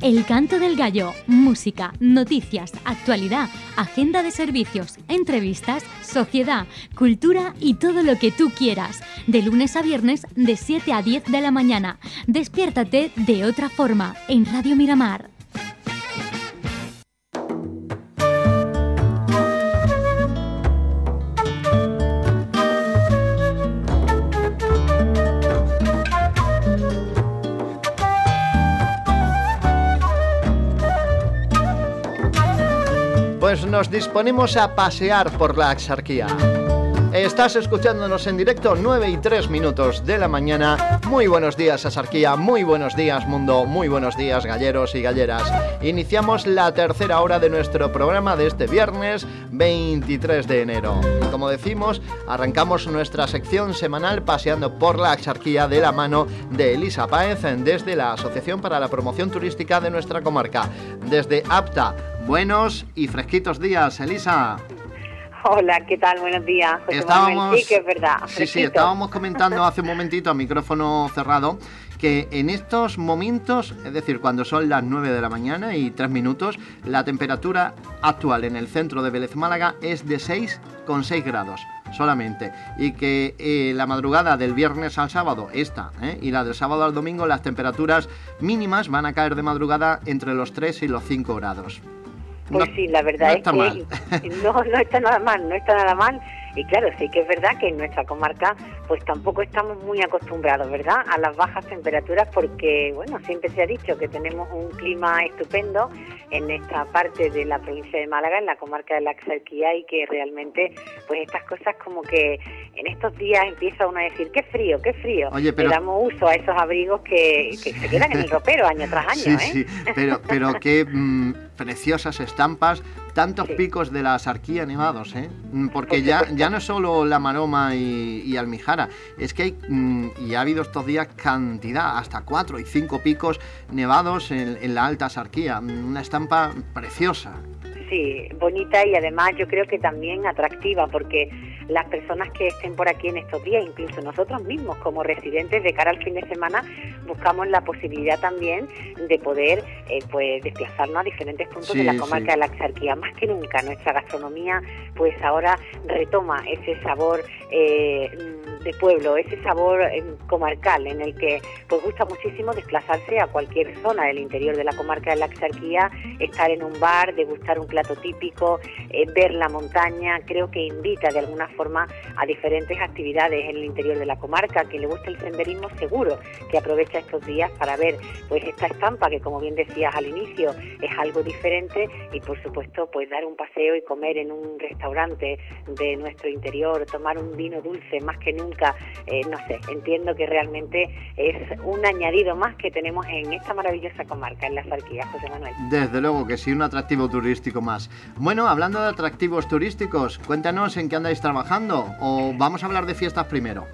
El canto del gallo, música, noticias, actualidad, agenda de servicios, entrevistas, sociedad, cultura y todo lo que tú quieras. De lunes a viernes de 7 a 10 de la mañana. Despiértate de otra forma en Radio Miramar. Nos disponemos a pasear por la Axarquía. Estás escuchándonos en directo 9 y 3 minutos de la mañana. Muy buenos días, Axarquía. Muy buenos días, mundo. Muy buenos días, galleros y galleras. Iniciamos la tercera hora de nuestro programa de este viernes 23 de enero. Como decimos, arrancamos nuestra sección semanal paseando por la Axarquía de la mano de Elisa Páez desde la Asociación para la Promoción Turística de nuestra comarca. Desde APTA Buenos y fresquitos días, Elisa. Hola, ¿qué tal? Buenos días. estábamos, sí, que es verdad. Sí, sí, estábamos comentando hace un momentito a micrófono cerrado que en estos momentos, es decir, cuando son las 9 de la mañana y 3 minutos, la temperatura actual en el centro de Vélez Málaga es de 6,6 grados solamente. Y que eh, la madrugada del viernes al sábado, esta, eh, y la del sábado al domingo, las temperaturas mínimas van a caer de madrugada entre los 3 y los 5 grados. Pues sí, la verdad es que no, no está nada mal, no está nada mal. Y claro, sí que es verdad que en nuestra comarca pues tampoco estamos muy acostumbrados, ¿verdad?, a las bajas temperaturas porque, bueno, siempre se ha dicho que tenemos un clima estupendo en esta parte de la provincia de Málaga, en la comarca de la Axarquía y que realmente pues estas cosas como que en estos días empieza uno a decir, qué frío, qué frío. Oye, pero... Le damos uso a esos abrigos que, se quedan en el ropero año tras año, sí, ¿eh? Sí, pero, pero qué mm, preciosas estampas tantos picos de la sarquía nevados, ¿eh? Mm, porque ya, ya no es solo la maroma y, almijara, es que hay, mm, y ha habido estos días cantidad, hasta cuatro y cinco picos nevados en, en la alta sarquía, mm, una estampa preciosa. Sí, bonita y además yo creo que también atractiva, porque las personas que estén por aquí en estos días, incluso nosotros mismos como residentes de cara al fin de semana, buscamos la posibilidad también de poder eh, pues desplazarnos a diferentes puntos de la comarca de la Exarquía. Más que nunca nuestra gastronomía pues ahora retoma ese sabor eh, de pueblo, ese sabor eh, comarcal en el que pues gusta muchísimo desplazarse a cualquier zona del interior de la comarca de la Exarquía, estar en un bar, degustar un plato típico, ver la montaña, creo que invita de alguna forma a diferentes actividades en el interior de la comarca. Que le guste el senderismo seguro que aprovecha estos días para ver pues esta estampa que como bien decías al inicio es algo diferente y por supuesto pues dar un paseo y comer en un restaurante de nuestro interior, tomar un vino dulce más que nunca, eh, no sé, entiendo que realmente es un añadido más que tenemos en esta maravillosa comarca, en la Zarquía, José Manuel. Desde luego que sí, un atractivo turístico más. Bueno, hablando de atractivos turísticos, cuéntanos en qué andáis trabajando o vamos a hablar de fiestas primero?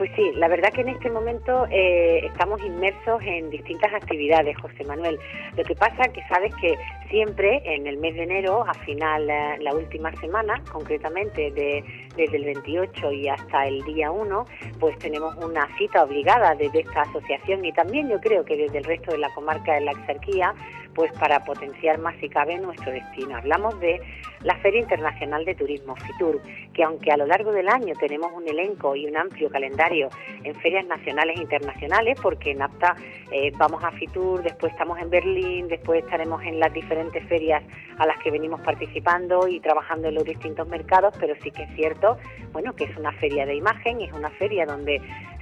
Pues sí, la verdad que en este momento eh, estamos inmersos en distintas actividades, José Manuel. Lo que pasa que sabes que siempre en el mes de enero, a final, eh, la última semana, concretamente de, desde el 28 y hasta el día 1, pues tenemos una cita obligada desde esta asociación y también yo creo que desde el resto de la comarca de la Exarquía, pues para potenciar más si cabe nuestro destino. Hablamos de la Feria Internacional de Turismo, FITUR, que aunque a lo largo del año tenemos un elenco y un amplio calendario en ferias nacionales e internacionales, porque en APTA eh, vamos a FITUR, después estamos en Berlín, después estaremos en las diferentes ferias a las que venimos participando y trabajando en los distintos mercados, pero sí que es cierto, bueno, que es una feria de imagen, es una feria donde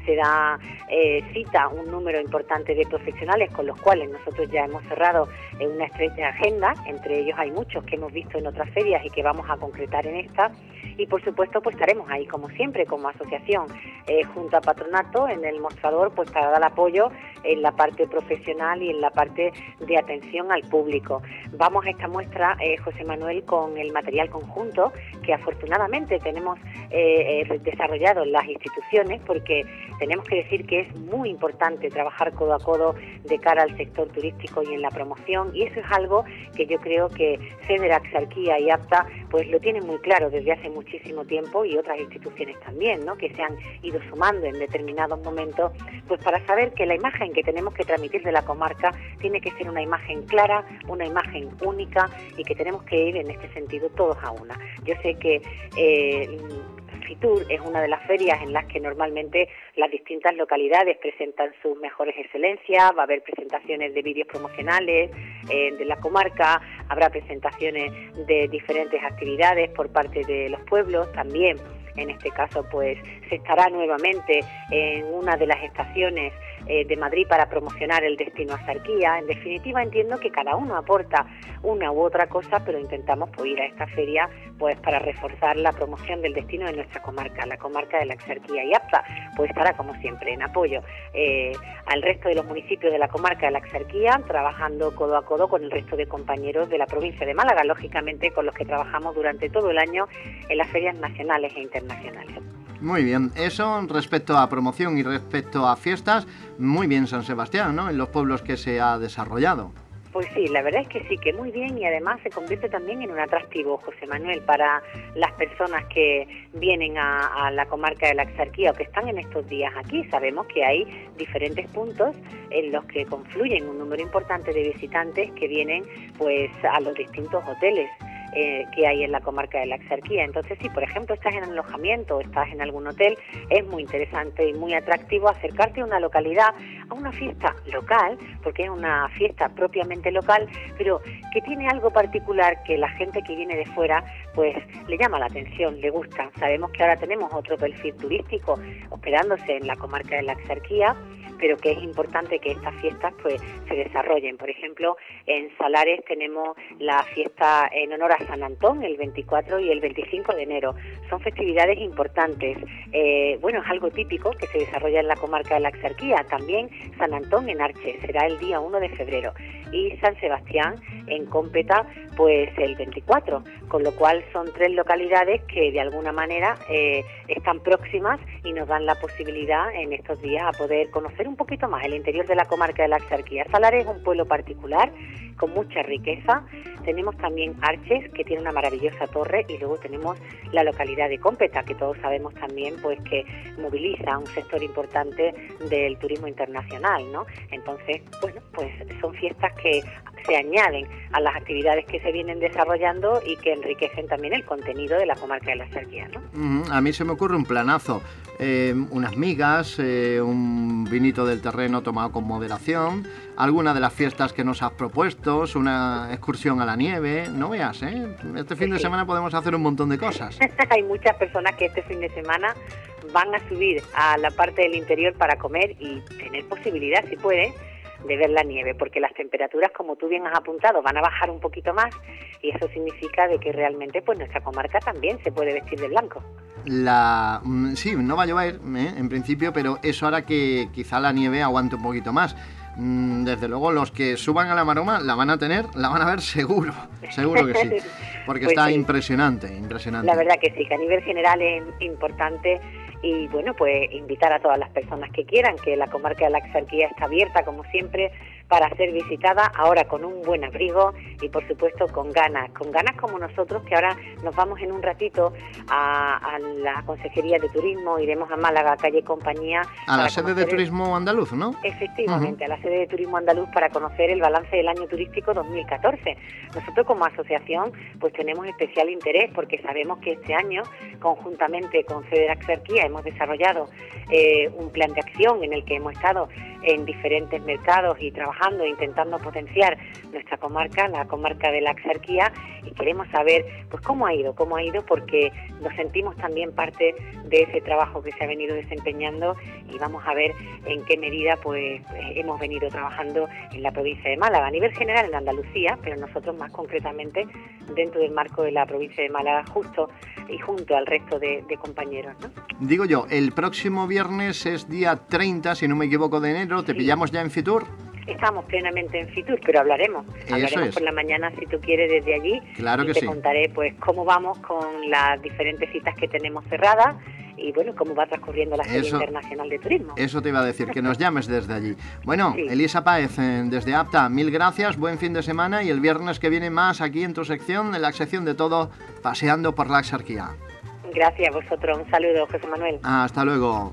se da eh, cita un número importante de profesionales con los cuales nosotros ya hemos cerrado en una estrecha agenda, entre ellos hay muchos que hemos visto en otras ferias y que vamos a concretar en esta y por supuesto pues estaremos ahí como siempre como asociación eh, junto a Patronato en el mostrador pues para dar apoyo en la parte profesional y en la parte de atención al público. Vamos a esta muestra, eh, José Manuel, con el material conjunto que afortunadamente tenemos eh, desarrollado en las instituciones porque tenemos que decir que es muy importante trabajar codo a codo de cara al sector turístico y en la promoción y eso es algo que yo creo que CEDERAC, Xarquía y APTA pues lo tienen muy claro desde hace muchísimo tiempo y otras instituciones también, ¿no? que se han ido sumando en determinados momentos pues para saber que la imagen que tenemos que transmitir de la comarca tiene que ser una imagen clara, una imagen única y que tenemos que ir en este sentido todos a una. Yo sé que eh, Es una de las ferias en las que normalmente las distintas localidades presentan sus mejores excelencias, va a haber presentaciones de vídeos promocionales eh, de la comarca, habrá presentaciones de diferentes actividades por parte de los pueblos también. En este caso, pues se estará nuevamente en una de las estaciones eh, de Madrid para promocionar el destino a Sarquía. En definitiva, entiendo que cada uno aporta una u otra cosa, pero intentamos pues, ir a esta feria pues para reforzar la promoción del destino de nuestra comarca, la comarca de la Exarquía y APTA, pues estará como siempre en apoyo eh, al resto de los municipios de la comarca de la Exarquía, trabajando codo a codo con el resto de compañeros de la provincia de Málaga, lógicamente con los que trabajamos durante todo el año en las ferias nacionales e internacionales. Muy bien, eso respecto a promoción y respecto a fiestas, muy bien San Sebastián, ¿no? En los pueblos que se ha desarrollado. Pues sí, la verdad es que sí, que muy bien y además se convierte también en un atractivo, José Manuel, para las personas que vienen a, la comarca de la Exarquía o que están en estos días aquí. Sabemos que hay diferentes puntos en los que confluyen un número importante de visitantes que vienen pues a los distintos hoteles eh, que hay en la comarca de la Exarquía. Entonces, si por ejemplo estás en alojamiento o estás en algún hotel, es muy interesante y muy atractivo acercarte a una localidad, a una fiesta local, porque es una fiesta propiamente local, pero que tiene algo particular que la gente que viene de fuera, pues le llama la atención, le gusta. Sabemos que ahora tenemos otro perfil turístico hospedándose en la comarca de la Exarquía pero que es importante que estas fiestas pues se desarrollen. Por ejemplo, en Salares tenemos la fiesta en honor a San Antón el 24 y el 25 de enero. Son festividades importantes. Eh, bueno, es algo típico que se desarrolla en la comarca de la Exarquía. También San Antón en Arche será el día 1 de febrero y San Sebastián en Cómpeta pues el 24, con lo cual son tres localidades que de alguna manera eh, están próximas y nos dan la posibilidad en estos días a poder conocer un poquito más el interior de la comarca de la Axarquía. Salares es un pueblo particular con mucha riqueza. Tenemos también Arches, que tiene una maravillosa torre, y luego tenemos la localidad de Cómpeta, que todos sabemos también pues que moviliza un sector importante del turismo internacional, ¿no? Entonces, bueno, pues son fiestas que se añaden a las actividades que se vienen desarrollando y que enriquecen también el contenido de la comarca de la Serquía. ¿no? A mí se me ocurre un planazo, eh, unas migas, eh, un vinito del terreno tomado con moderación, alguna de las fiestas que nos has propuesto, una excursión a la nieve, no veas, ¿eh? Este fin de semana podemos hacer un montón de cosas. Hay muchas personas que este fin de semana van a subir a la parte del interior para comer y tener posibilidad, si puede, de ver la nieve, porque las temperaturas, como tú bien has apuntado, van a bajar un poquito más y eso significa de que realmente pues nuestra comarca también se puede vestir de blanco. La, mm, sí, no va a llover ¿eh? en principio, pero eso hará que quizá la nieve aguante un poquito más. Mm, desde luego, los que suban a la maroma la van a tener, la van a ver seguro, seguro que sí, porque pues está impresionante, impresionante. La verdad que sí, que a nivel general es importante y bueno, pues invitar a todas las personas que quieran, que la comarca de la Exarquía está abierta como siempre para ser visitada, ahora con un buen abrigo y por supuesto con ganas, con ganas como nosotros que ahora nos vamos en un ratito a, la Consejería de Turismo, iremos a Málaga, calle Compañía. A la sede de Turismo Andaluz, ¿no? Efectivamente, a la sede de Turismo Andaluz para conocer el balance del año turístico 2014. Nosotros como asociación pues tenemos especial interés porque sabemos que este año, conjuntamente con Federac Exarquía, hemos desarrollado eh, un plan de acción en el que hemos estado en diferentes mercados y trabajando, intentando potenciar nuestra comarca, la comarca de la Axarquía, y queremos saber pues cómo ha ido, cómo ha ido, porque nos sentimos también parte de ese trabajo que se ha venido desempeñando y vamos a ver en qué medida pues hemos venido trabajando en la provincia de Málaga, a nivel general en Andalucía, pero nosotros más concretamente dentro del marco de la provincia de Málaga, justo y junto al resto de, compañeros. ¿no? Digo yo, el próximo viernes es día 30, si no me equivoco, de enero, ¿te pillamos ya en Fitur? Estamos plenamente en Fitur, pero hablaremos. hablaremos por la mañana si tú quieres desde allí. Claro y que te contaré pues cómo vamos con las diferentes citas que tenemos cerradas y bueno, cómo va transcurriendo la Feria Internacional de Turismo. Eso te iba a decir, que nos llames desde allí. Bueno, Elisa Páez, desde APTA, mil gracias, buen fin de semana y el viernes que viene más aquí en tu sección, en la sección de todo, paseando por la exarquía. Gracias a vosotros, un saludo, José Manuel. Hasta luego.